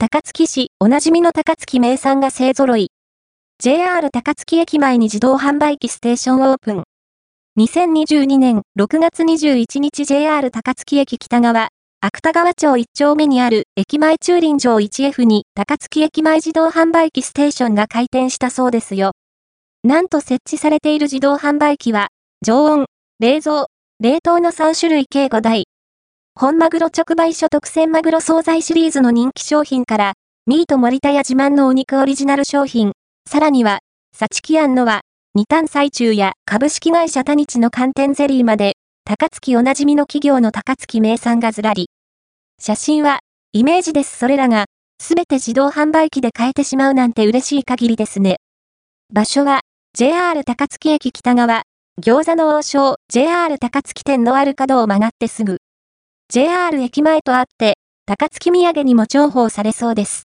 高槻市、おなじみの高槻名産が勢揃い。JR 高槻駅前に自動販売機ステーションオープン。2022年6月21日 JR 高槻駅北側、芥川町1丁目にある駅前駐輪場 1F に高槻駅前自動販売機ステーションが開店したそうですよ。なんと設置されている自動販売機は、常温、冷蔵、冷凍の3種類計5台。本マグロ直売所特選マグロ惣菜シリーズの人気商品から、ミート森田屋自慢のお肉オリジナル商品、さらには、サチキアンのは、二単最中や株式会社タニチの寒天ゼリーまで、高槻おなじみの企業の高槻名産がずらり。写真は、イメージですそれらが、すべて自動販売機で買えてしまうなんて嬉しい限りですね。場所は、JR 高槻駅北側、餃子の王将 JR 高槻店のある角を曲がってすぐ。JR 駅前とあって、高槻土産にも重宝されそうです。